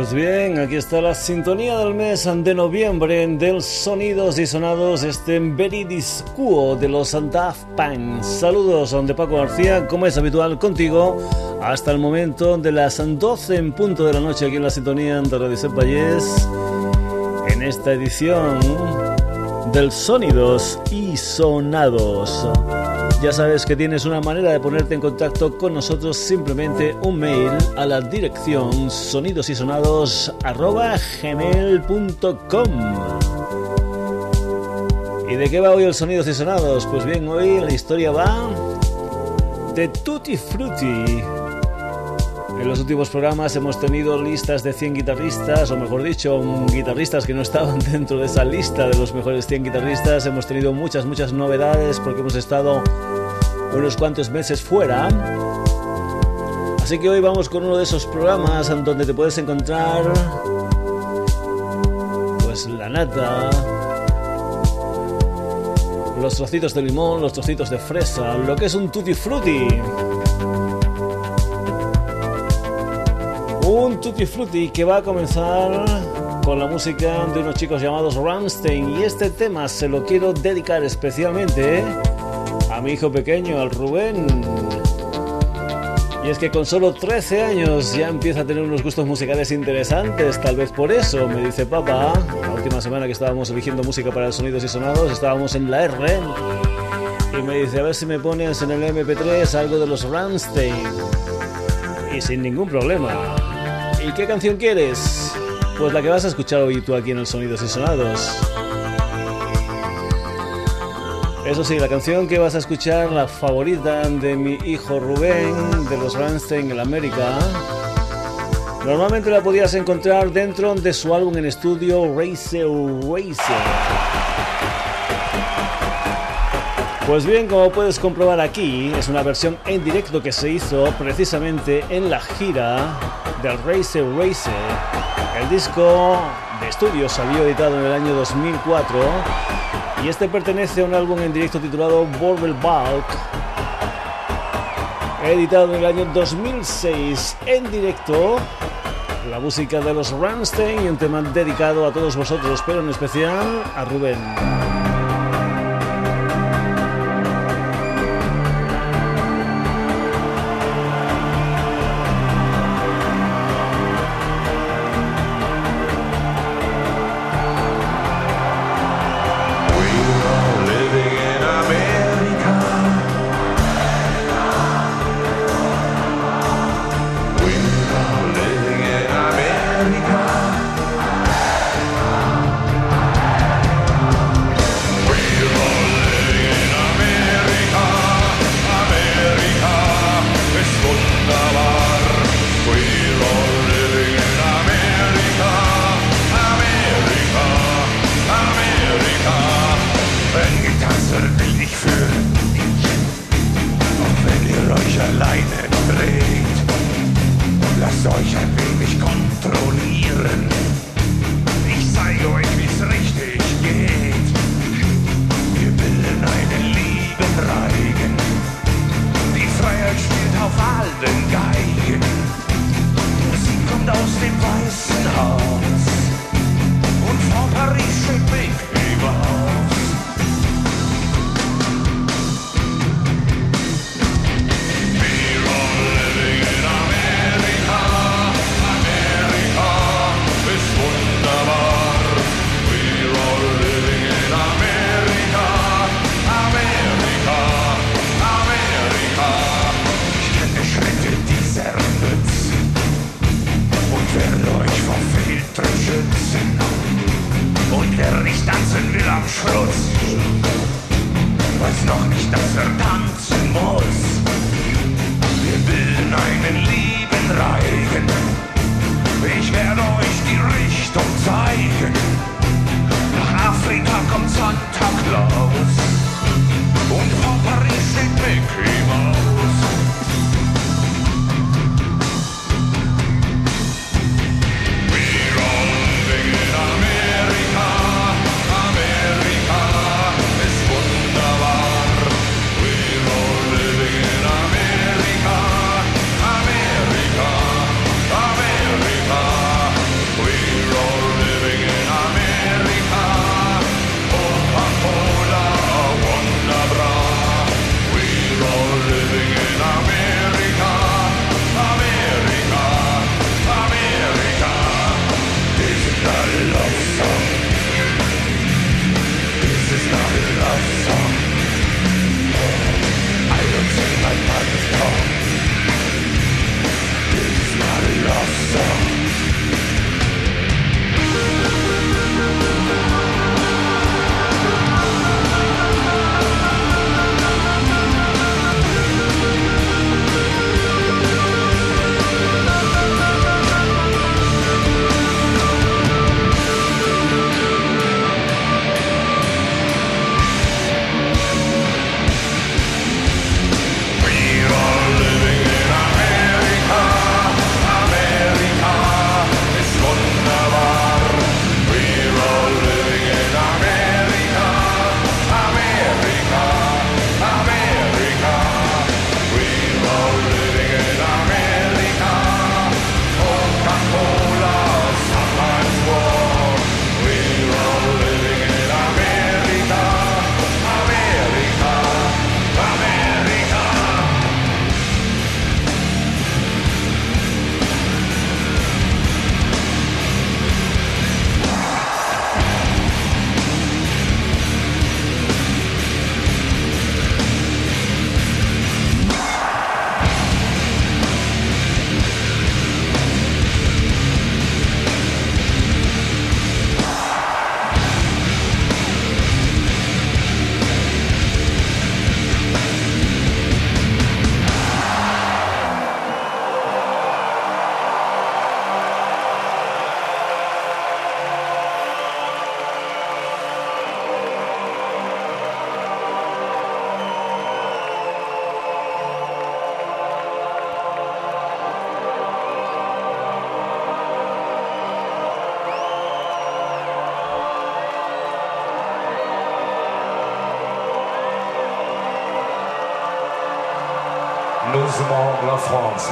Pues bien, aquí está la sintonía del mes de noviembre del Sonidos y Sonados, este Veridiscuo de los Daft Punk. Saludos de Paco García, como es habitual contigo, hasta el momento de las 12 en punto de la noche aquí en la sintonía de Radio Valles, en esta edición del Sonidos y Sonados. Ya sabes que tienes una manera de ponerte en contacto con nosotros, simplemente un mail a la dirección sonidosysonados.gmail.com ¿Y de qué va hoy el Sonidos y Sonados? Pues bien, hoy la historia va de Tutti Frutti. En los últimos programas hemos tenido listas de 100 guitarristas, o mejor dicho, guitarristas que no estaban dentro de esa lista de los mejores 100 guitarristas. Hemos tenido muchas, muchas novedades porque hemos estado unos cuantos meses fuera. Así que hoy vamos con uno de esos programas donde te puedes encontrar pues la nata, los trocitos de limón, los trocitos de fresa, lo que es un tutti frutti. Un tutti frutti que va a comenzar con la música de unos chicos llamados Ramstein y este tema se lo quiero dedicar especialmente a mi hijo pequeño, al Rubén. Y es que con solo 13 años ya empieza a tener unos gustos musicales interesantes, tal vez por eso, me dice papá. La última semana que estábamos eligiendo música para sonidos y sonados, estábamos en la R. Y me dice, a ver si me pones en el MP3 algo de los Ramstein. Y sin ningún problema. ¿Y qué canción quieres? Pues la que vas a escuchar hoy tú aquí en el Sonidos y Sonados. Eso sí, la canción que vas a escuchar, la favorita de mi hijo Rubén, de los Rammstein en América, normalmente la podías encontrar dentro de su álbum en estudio Racer Racer. Pues bien, como puedes comprobar aquí, es una versión en directo que se hizo precisamente en la gira del Racer Racer. El disco de estudio salió editado en el año 2004 y este pertenece a un álbum en directo titulado Borbel Balk, editado en el año 2006 en directo. La música de los Ramstein y un tema dedicado a todos vosotros, pero en especial a Rubén.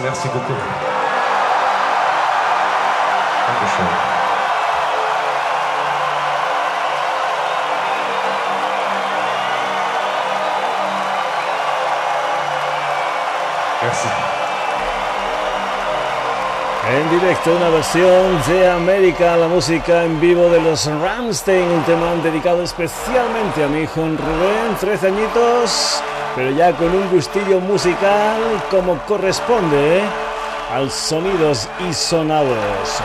Merci beaucoup. En directo una versión de América, la música en vivo de los Ramstein, un tema dedicado especialmente a mi hijo Rubén, 13 añitos, pero ya con un gustillo musical como corresponde ¿eh? al sonidos y sonados.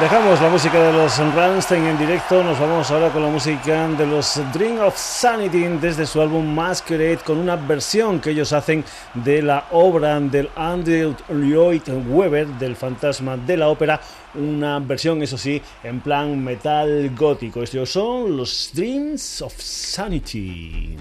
Dejamos la música de los Rammstein en directo, nos vamos ahora con la música de los Dream of Sanity desde su álbum Masquerade con una versión que ellos hacen de la obra del Andrew Lloyd Webber del fantasma de la ópera, una versión eso sí en plan metal gótico. Estos son los Dreams of Sanity.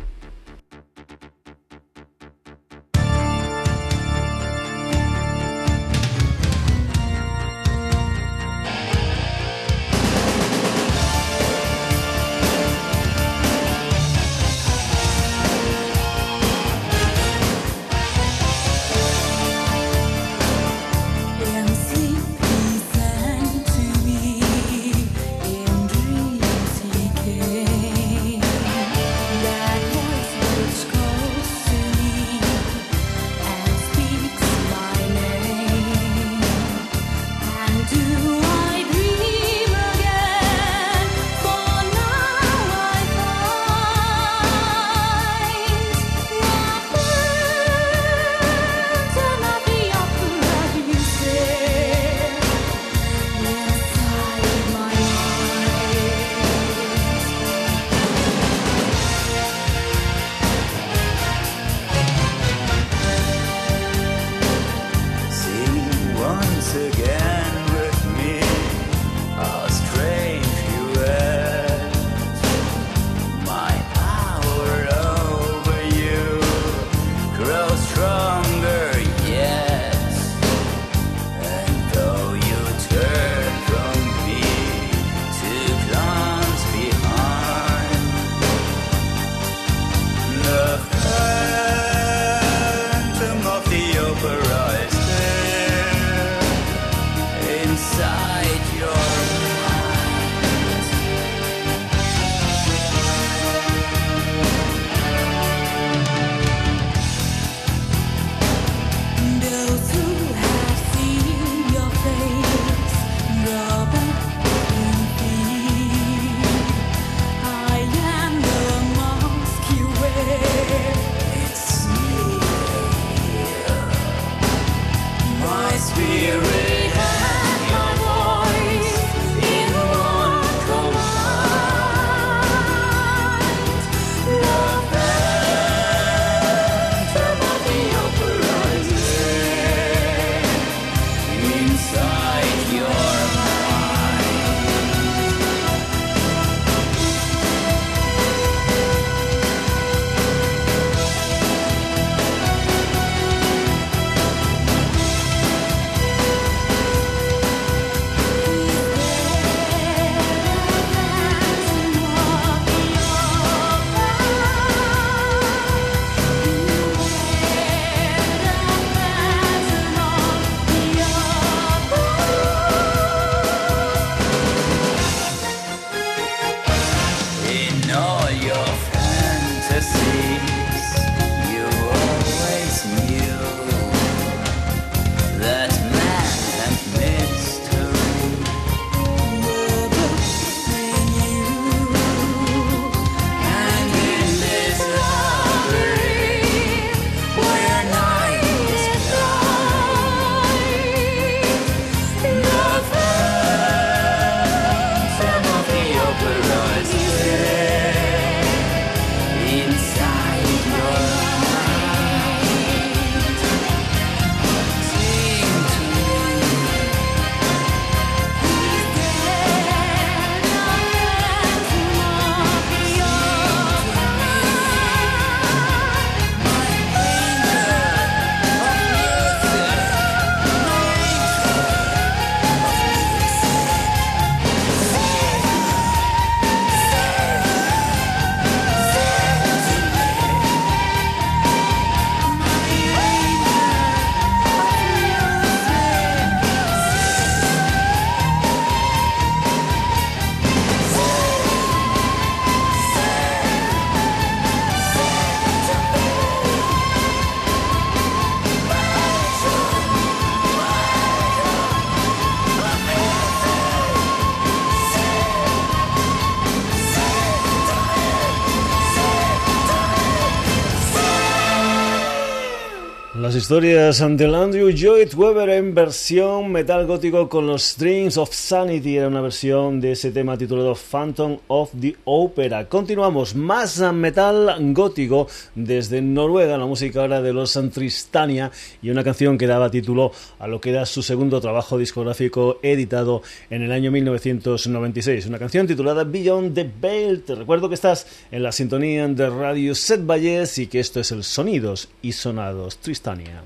Historias ante Andrew Lloyd Webber en versión metal gótico con los Strings of Sanity. Era una versión de ese tema titulado Phantom of the Opera. Continuamos, más metal gótico desde Noruega, la música ahora de los Tristania y una canción que daba título a lo que era su segundo trabajo discográfico editado en el año 1996. Una canción titulada Beyond the Veil. Te recuerdo que estás en la sintonía de Radio Set Valles y que esto es el Sonidos y Sonados Tristania.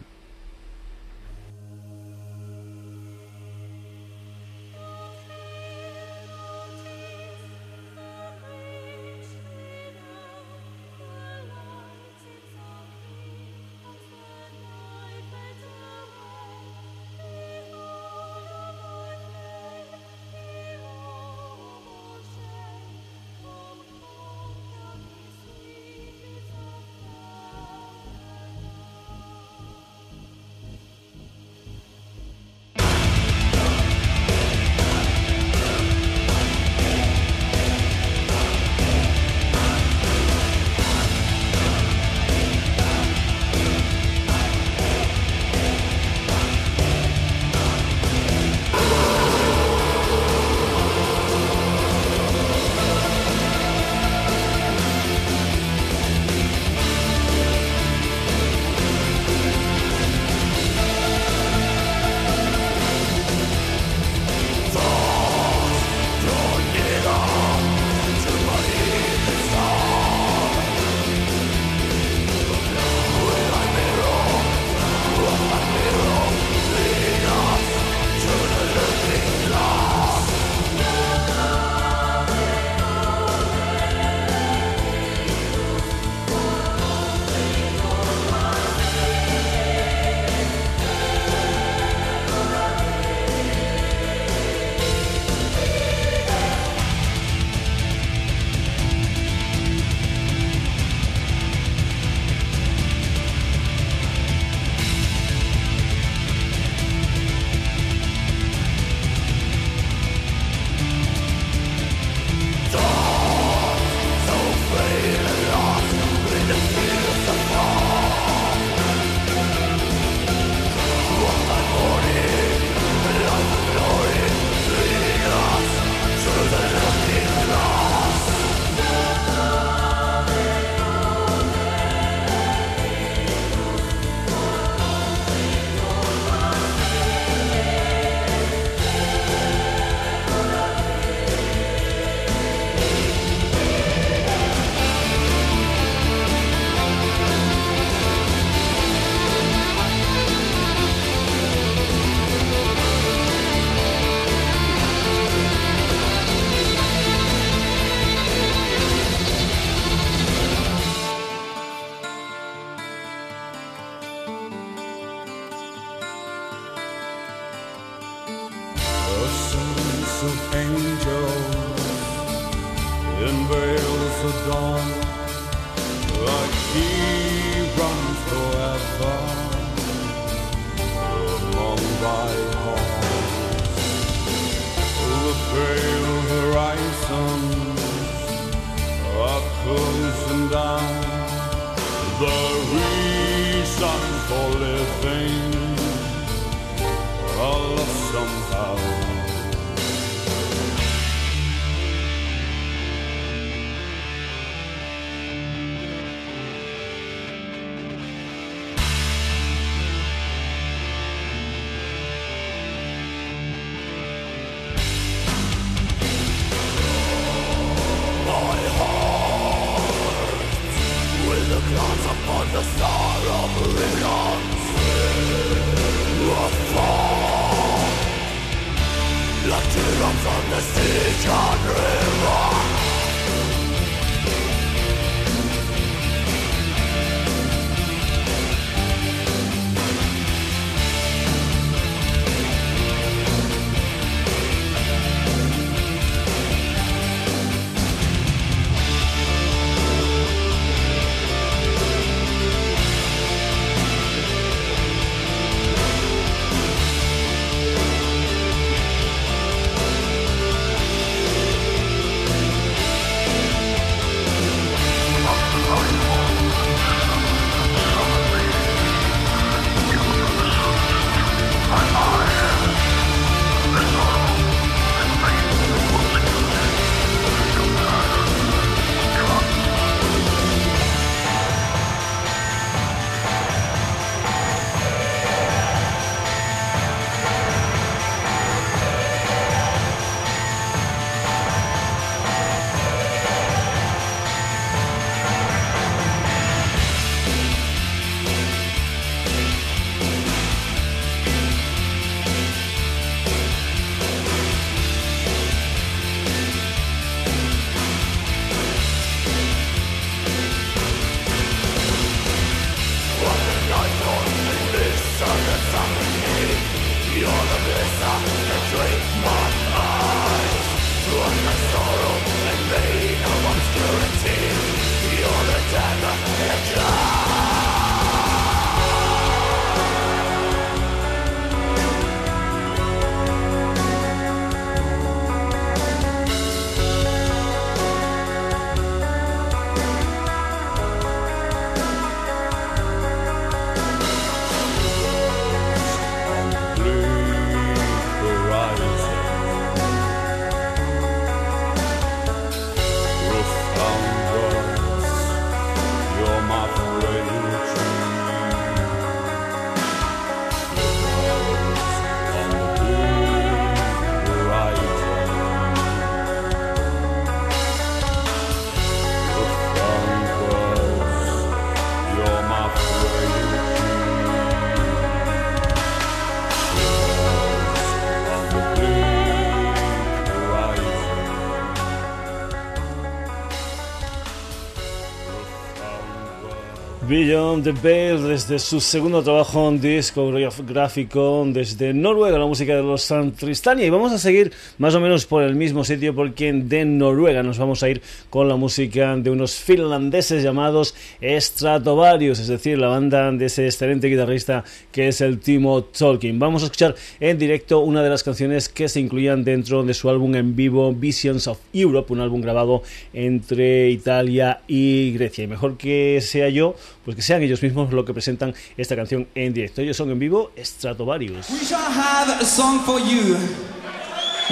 Beyond the Veil desde su segundo trabajo en discográfico desde Noruega, la música de los Tristania. Y vamos a seguir más o menos por el mismo sitio porque de Noruega nos vamos a ir con la música de unos finlandeses llamados Stratovarius, es decir, la banda de ese excelente guitarrista que es el Timo Tolkien. Vamos a escuchar en directo una de las canciones que se incluían dentro de su álbum en vivo Visions of Europe, un álbum grabado entre Italia y Grecia. Y mejor que sea yo, pues que sean ellos mismos los que presentan esta canción en directo. Ellos son en vivo Stratovarius. We shall have a song for you,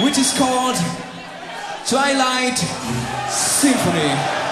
which is called Twilight Symphony.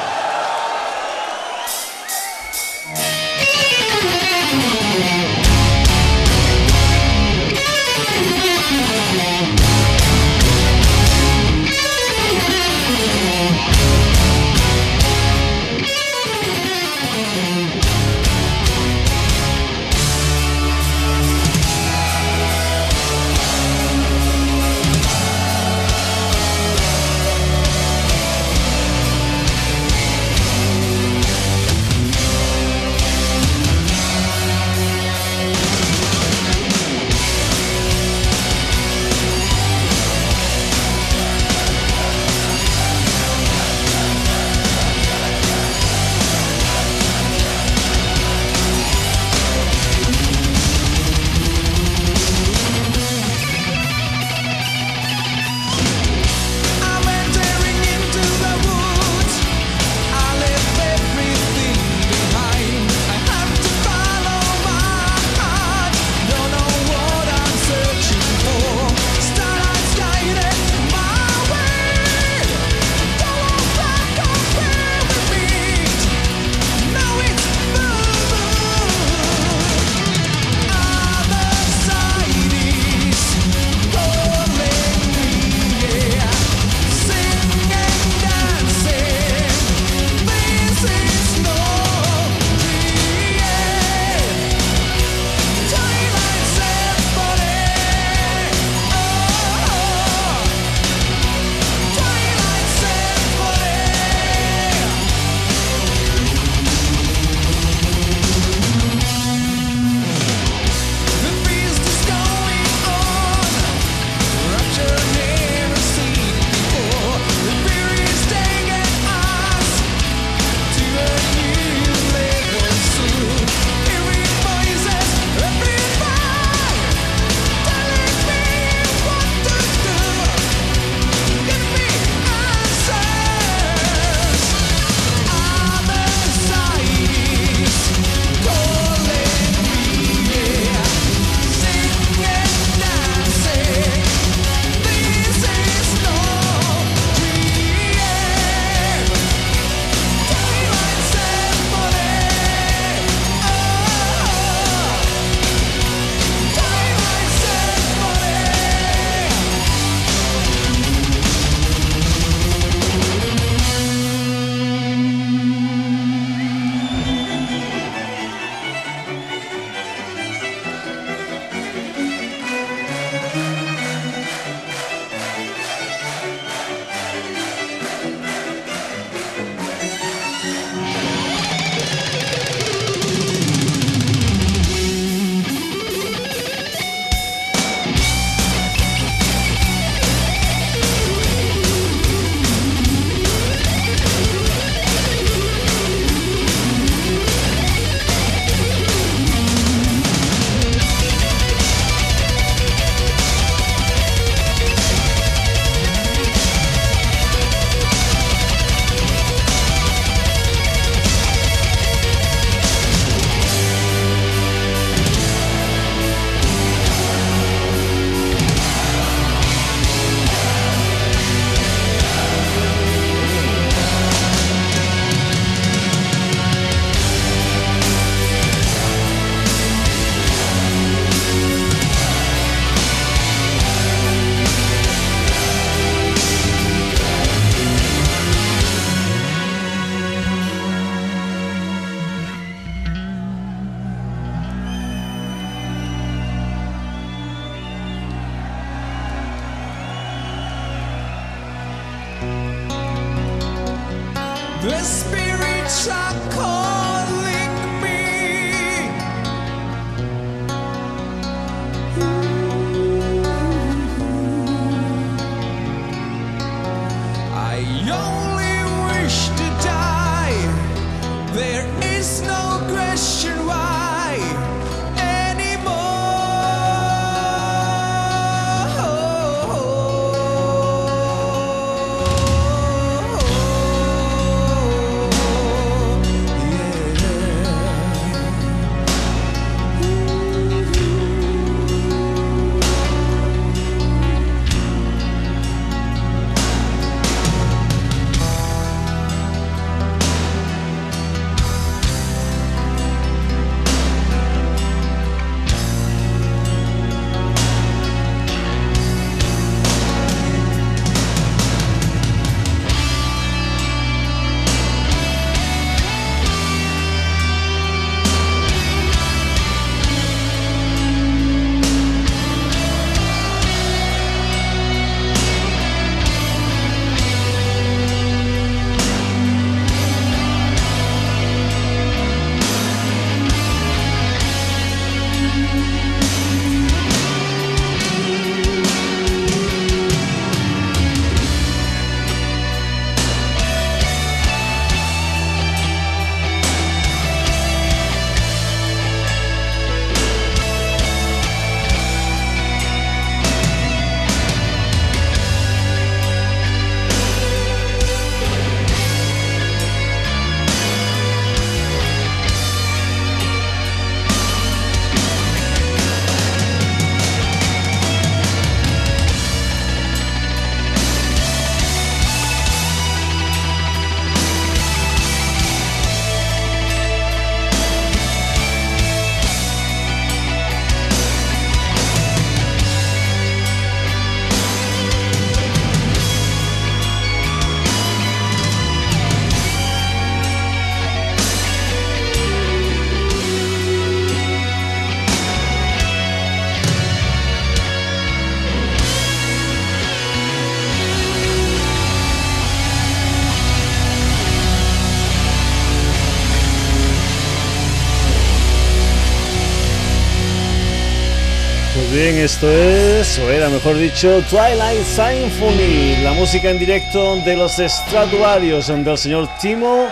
Esto es, o era mejor dicho, Twilight Symphony, la música en directo de los estratuarios del señor Timo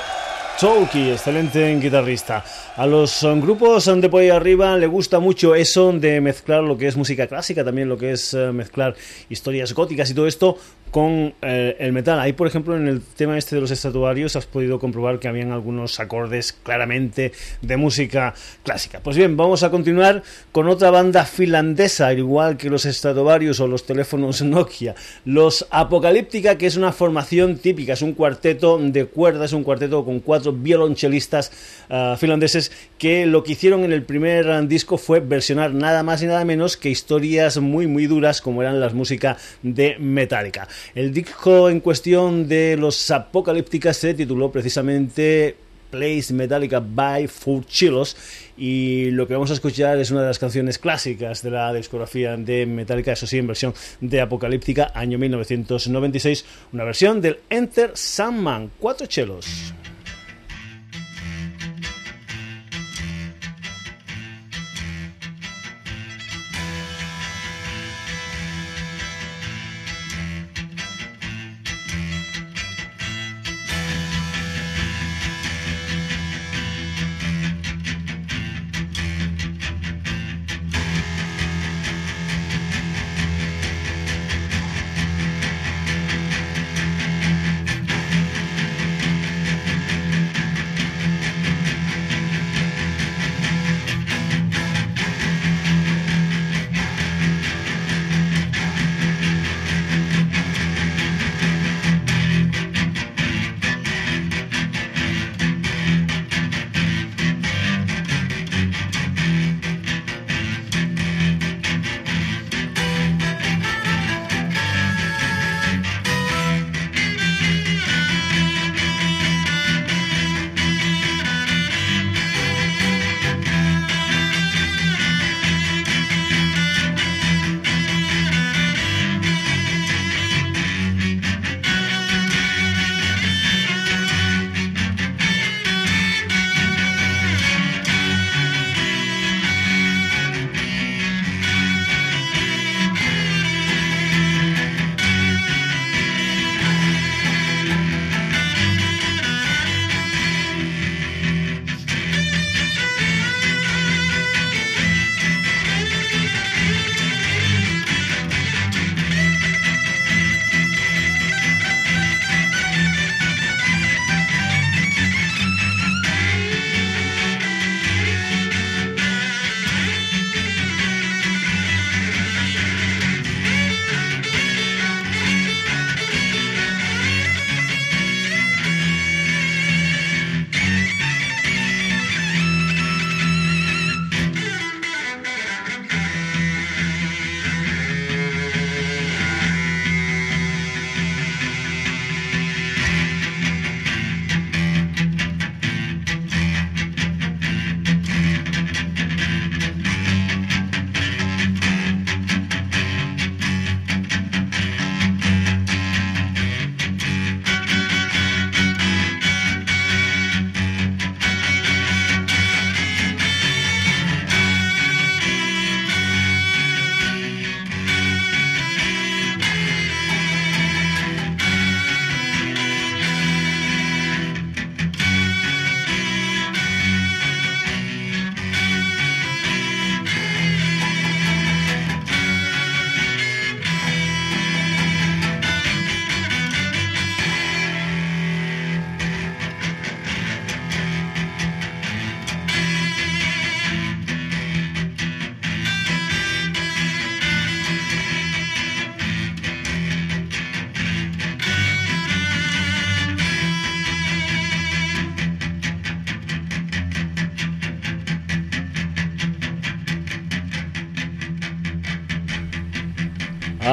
Tolki, excelente guitarrista. A los um, grupos um, de por ahí arriba le gusta mucho eso de mezclar lo que es música clásica, también lo que es uh, mezclar historias góticas y todo esto con eh, el metal. Ahí, por ejemplo, en el tema este de los estatuarios has podido comprobar que habían algunos acordes claramente de música clásica. Pues bien, vamos a continuar con otra banda finlandesa, igual que los estatuarios o los teléfonos Nokia. Los Apocalíptica, que es una formación típica, es un cuarteto de cuerdas, un cuarteto con cuatro violonchelistas uh, finlandeses que lo que hicieron en el primer disco fue versionar nada más y nada menos que historias muy muy duras como eran las músicas de Metallica. El disco en cuestión de los Apocalípticas se tituló precisamente Place Metallica by Four Chilos y lo que vamos a escuchar es una de las canciones clásicas de la discografía de Metallica, eso sí, en versión de Apocalíptica, año 1996, una versión del Enter Sandman, cuatro chelos.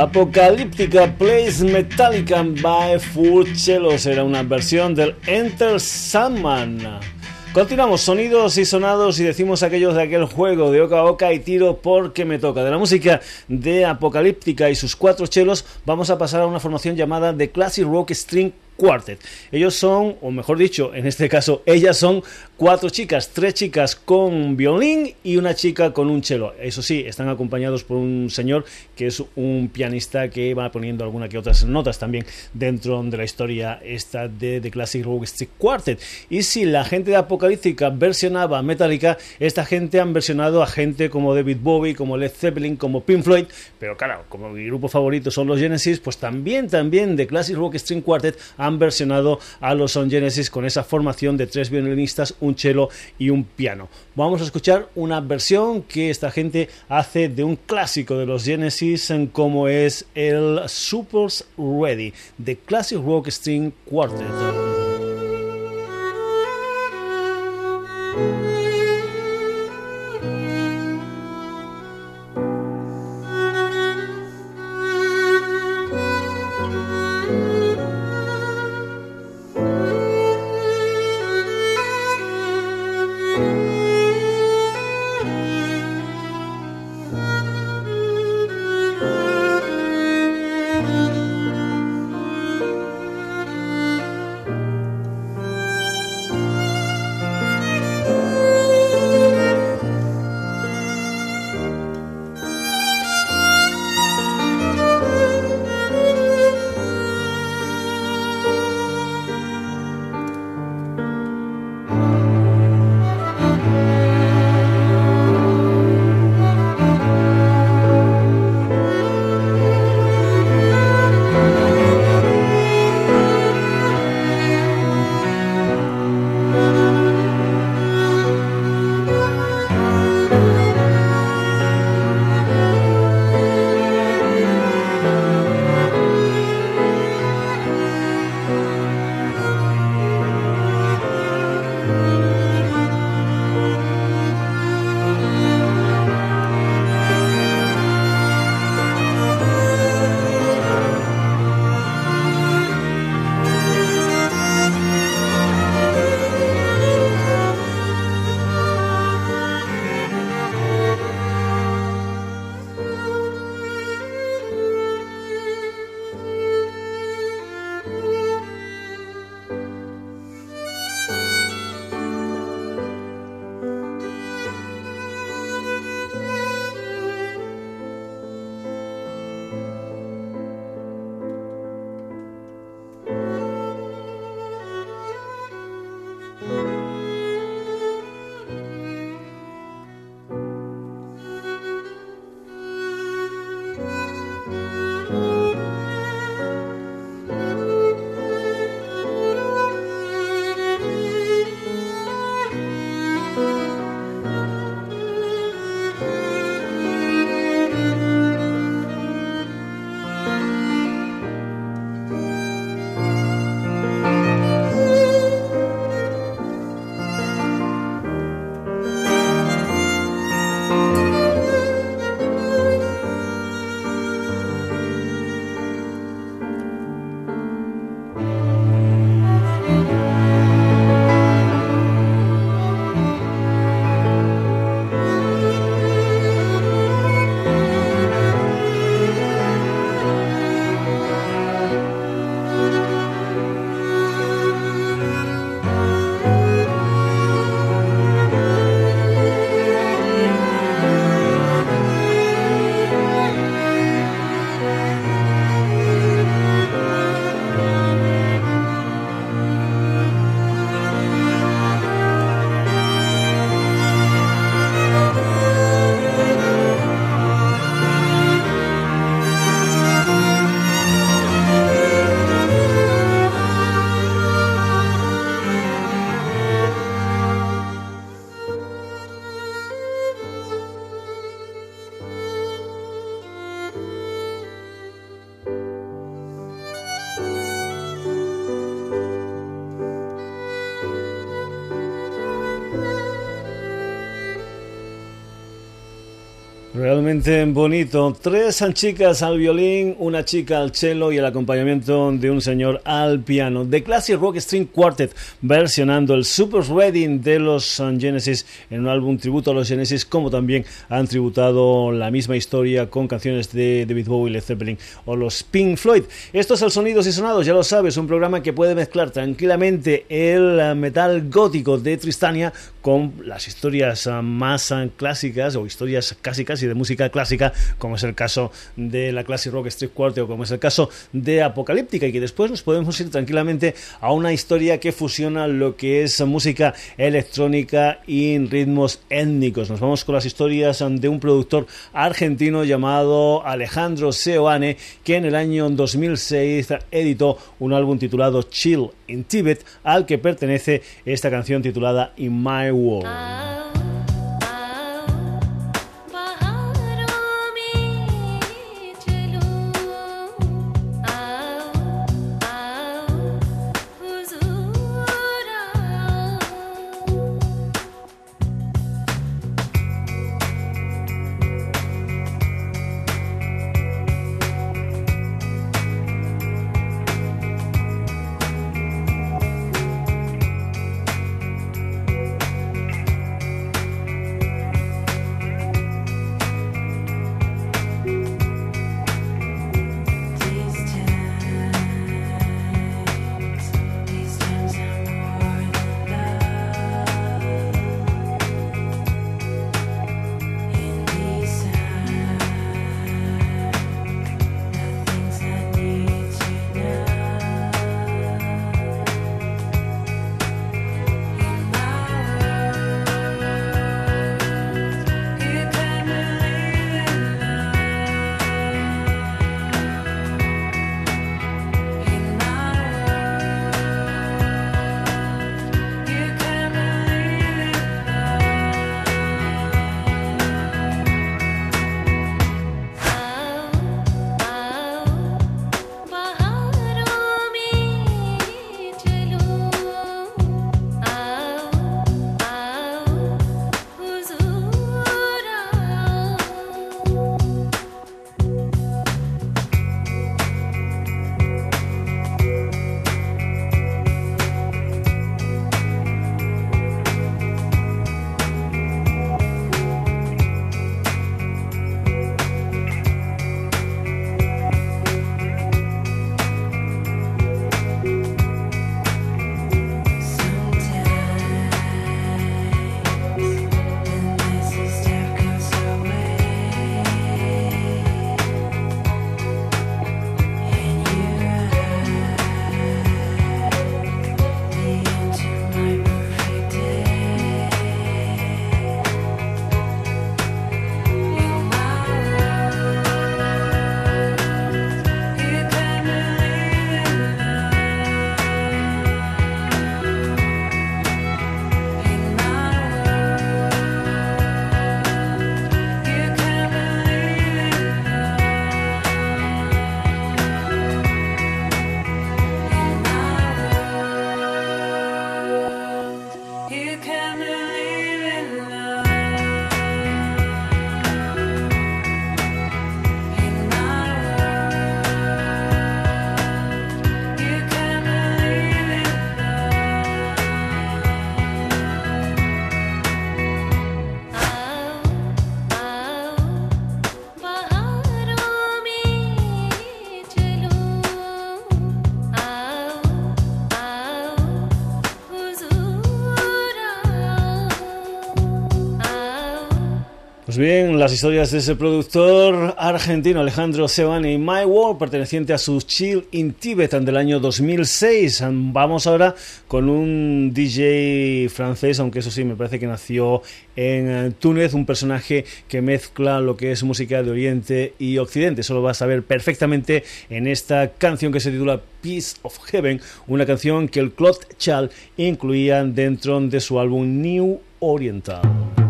Apocalíptica Place Metallica by Full Cellos era una versión del Enter Sandman. Continuamos, sonidos y sonados y decimos aquellos de aquel juego de oca a oca y tiro porque me toca. De la música de Apocalíptica y sus cuatro chelos vamos a pasar a una formación llamada The Classic Rock String Quartet. Ellos son, o mejor dicho, en este caso, ellas son cuatro chicas, tres chicas con violín y una chica con un cello. Eso sí, están acompañados por un señor que es un pianista que va poniendo alguna que otras notas también dentro de la historia esta de The Classic Rock Street Quartet. Y si la gente de Apocalíptica versionaba Metallica, esta gente han versionado a gente como David Bowie, como Led Zeppelin, como Pink Floyd, pero claro, como mi grupo favorito son los Genesis, pues también, también The Classic Rock String Quartet han versionado a los Son Genesis con esa formación de tres violinistas, un cello y un piano. Vamos a escuchar una versión que esta gente hace de un clásico de los Genesis como es el Supers Ready, The Classic Rock String Quartet. Realmente bonito. Tres chicas al violín, una chica al cello y el acompañamiento de un señor al piano. The Classic Rock String Quartet versionando el Super Reading de los Genesis en un álbum tributo a los Genesis, como también han tributado la misma historia con canciones de David Bowie, Led Zeppelin o los Pink Floyd. Esto es el Sonidos y Sonados, ya lo sabes, un programa que puede mezclar tranquilamente el metal gótico de Tristania con las historias más clásicas o historias casi casi de música clásica, como es el caso de la Classic Rock Street Quartet o como es el caso de Apocalíptica, y que después nos podemos ir tranquilamente a una historia que fusiona lo que es música electrónica y ritmos étnicos. Nos vamos con las historias de un productor argentino llamado Alejandro Seoane, que en el año 2006 editó un álbum titulado Chill in Tibet, al que pertenece esta canción titulada In My World. Pues bien, las historias de ese productor argentino Alejandro Sebani, My World, perteneciente a su Chill in Tibet del año 2006. Vamos ahora con un DJ francés, aunque eso sí, me parece que nació en eh, Túnez, un personaje que mezcla lo que es música de Oriente y Occidente. Eso lo vas a ver perfectamente en esta canción que se titula Peace of Heaven, una canción que el Claude Chal incluía dentro de su álbum New Oriental.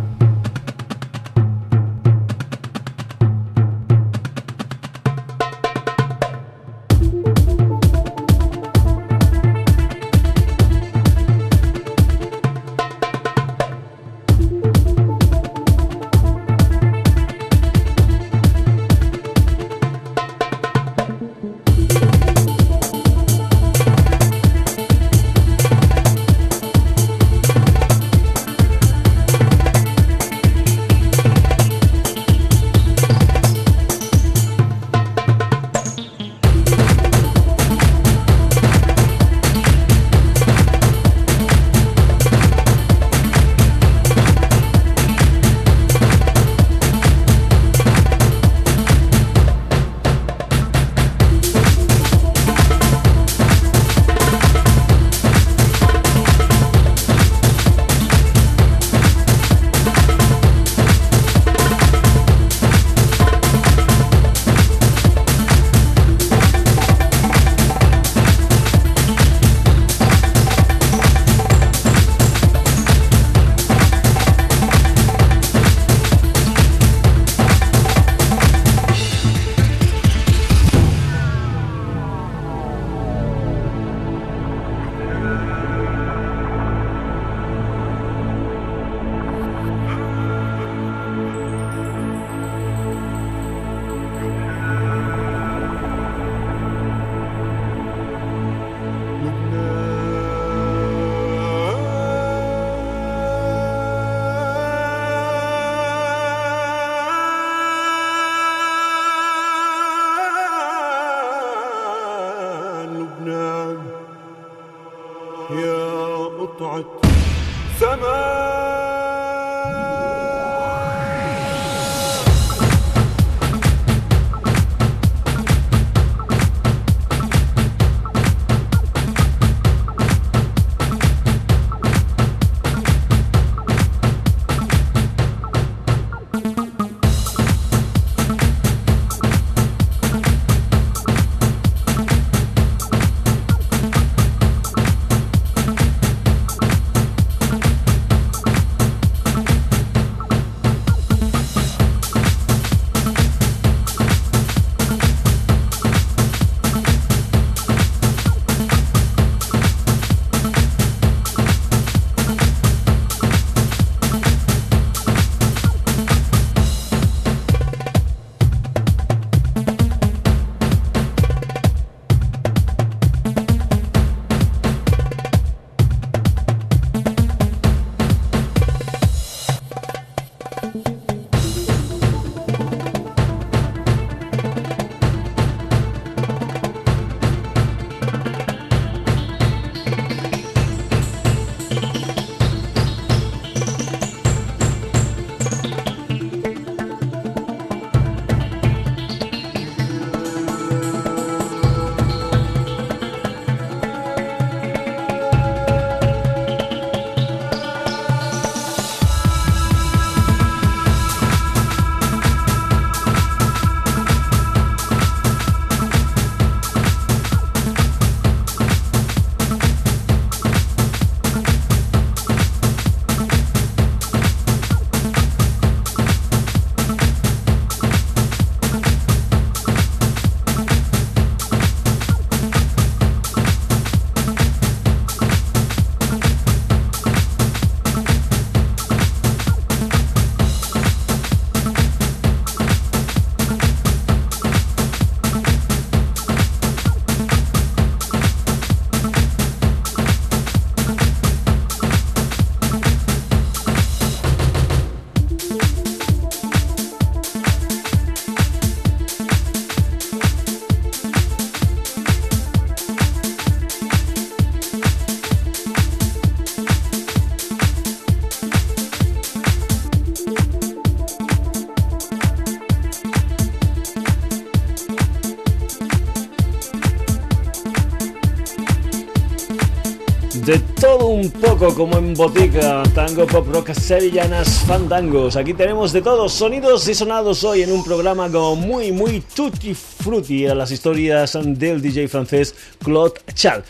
Como en botica, tango, pop, rock, sevillanas, fandangos. Aquí tenemos de todos sonidos y sonados hoy en un programa como muy, muy tutti frutti a las historias del DJ francés Claude Chal.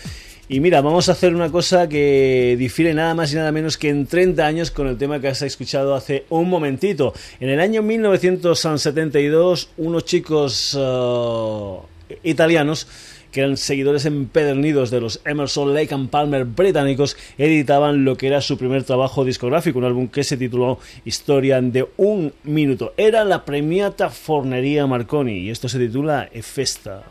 Y mira, vamos a hacer una cosa que difiere nada más y nada menos que en 30 años con el tema que has escuchado hace un momentito. En el año 1972, unos chicos uh, italianos que eran seguidores empedernidos de los Emerson, Lake and Palmer británicos, editaban lo que era su primer trabajo discográfico, un álbum que se tituló Historia de un minuto. Era la premiata Fornería Marconi y esto se titula Efesta.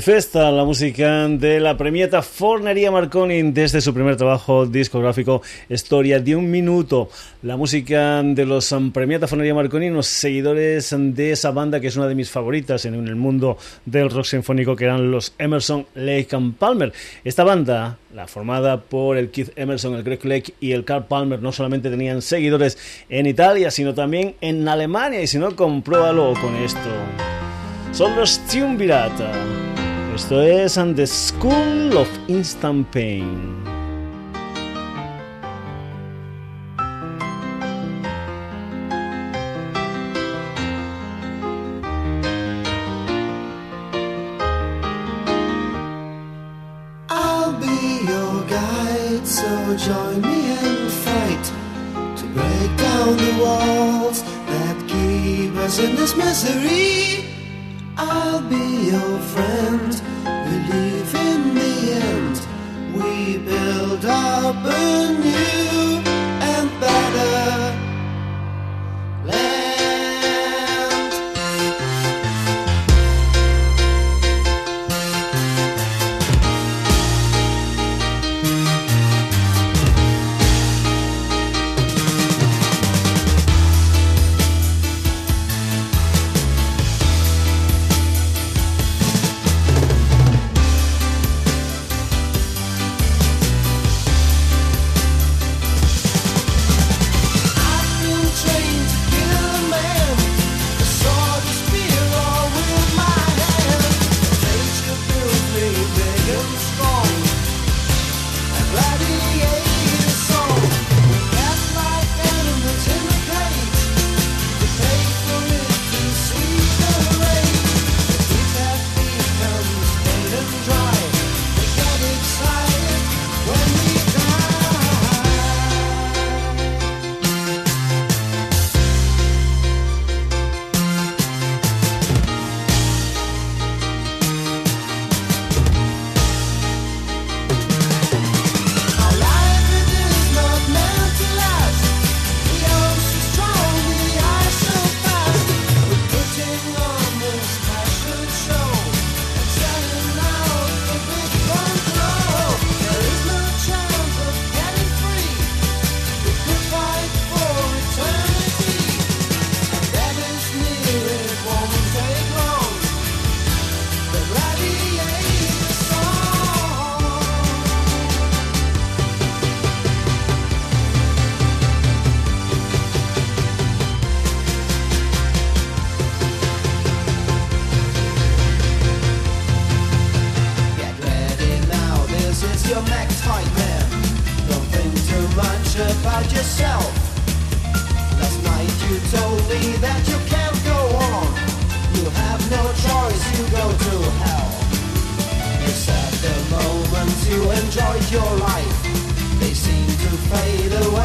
Festa, la música de la premieta Fornería Marconi desde su primer trabajo discográfico Historia de un Minuto. La música de los premieta Fornería Marconi, unos seguidores de esa banda que es una de mis favoritas en el mundo del rock sinfónico, que eran los Emerson, Lake and Palmer. Esta banda, la formada por el Keith Emerson, el Greg Lake y el Carl Palmer, no solamente tenían seguidores en Italia, sino también en Alemania. Y si no, compruébalo con esto. Son los Triumvirata. Esto es And the School of Instant Pain. I'll be your guide, so join me and fight to break down the walls that keep us in this misery. I'll be your friend happening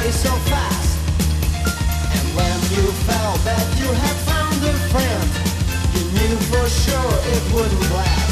away so fast. And when you felt that you had found a friend, you knew for sure it wouldn't last.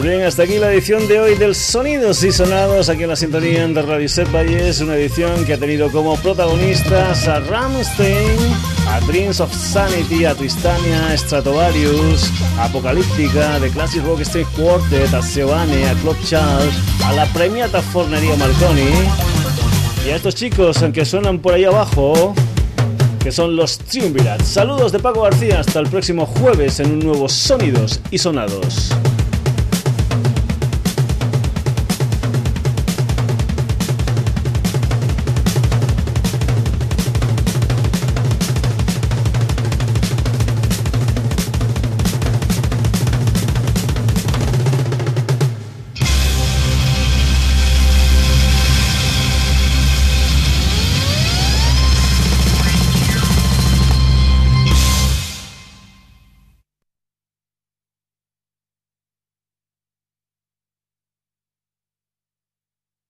Pues bien, hasta aquí la edición de hoy del Sonidos y Sonados aquí en la sintonía de Radio Set Valles, una edición que ha tenido como protagonistas a Ramstein, a Dreams of Sanity, a Tristania, Stratovarius, a Apocalíptica, The Classic Rock Street Quartet, a Seoane, a Club Charles, a la premiata Fornería Marconi y a estos chicos que suenan por ahí abajo que son los Triumvirats. Saludos de Paco García, hasta el próximo jueves en un nuevo Sonidos y Sonados.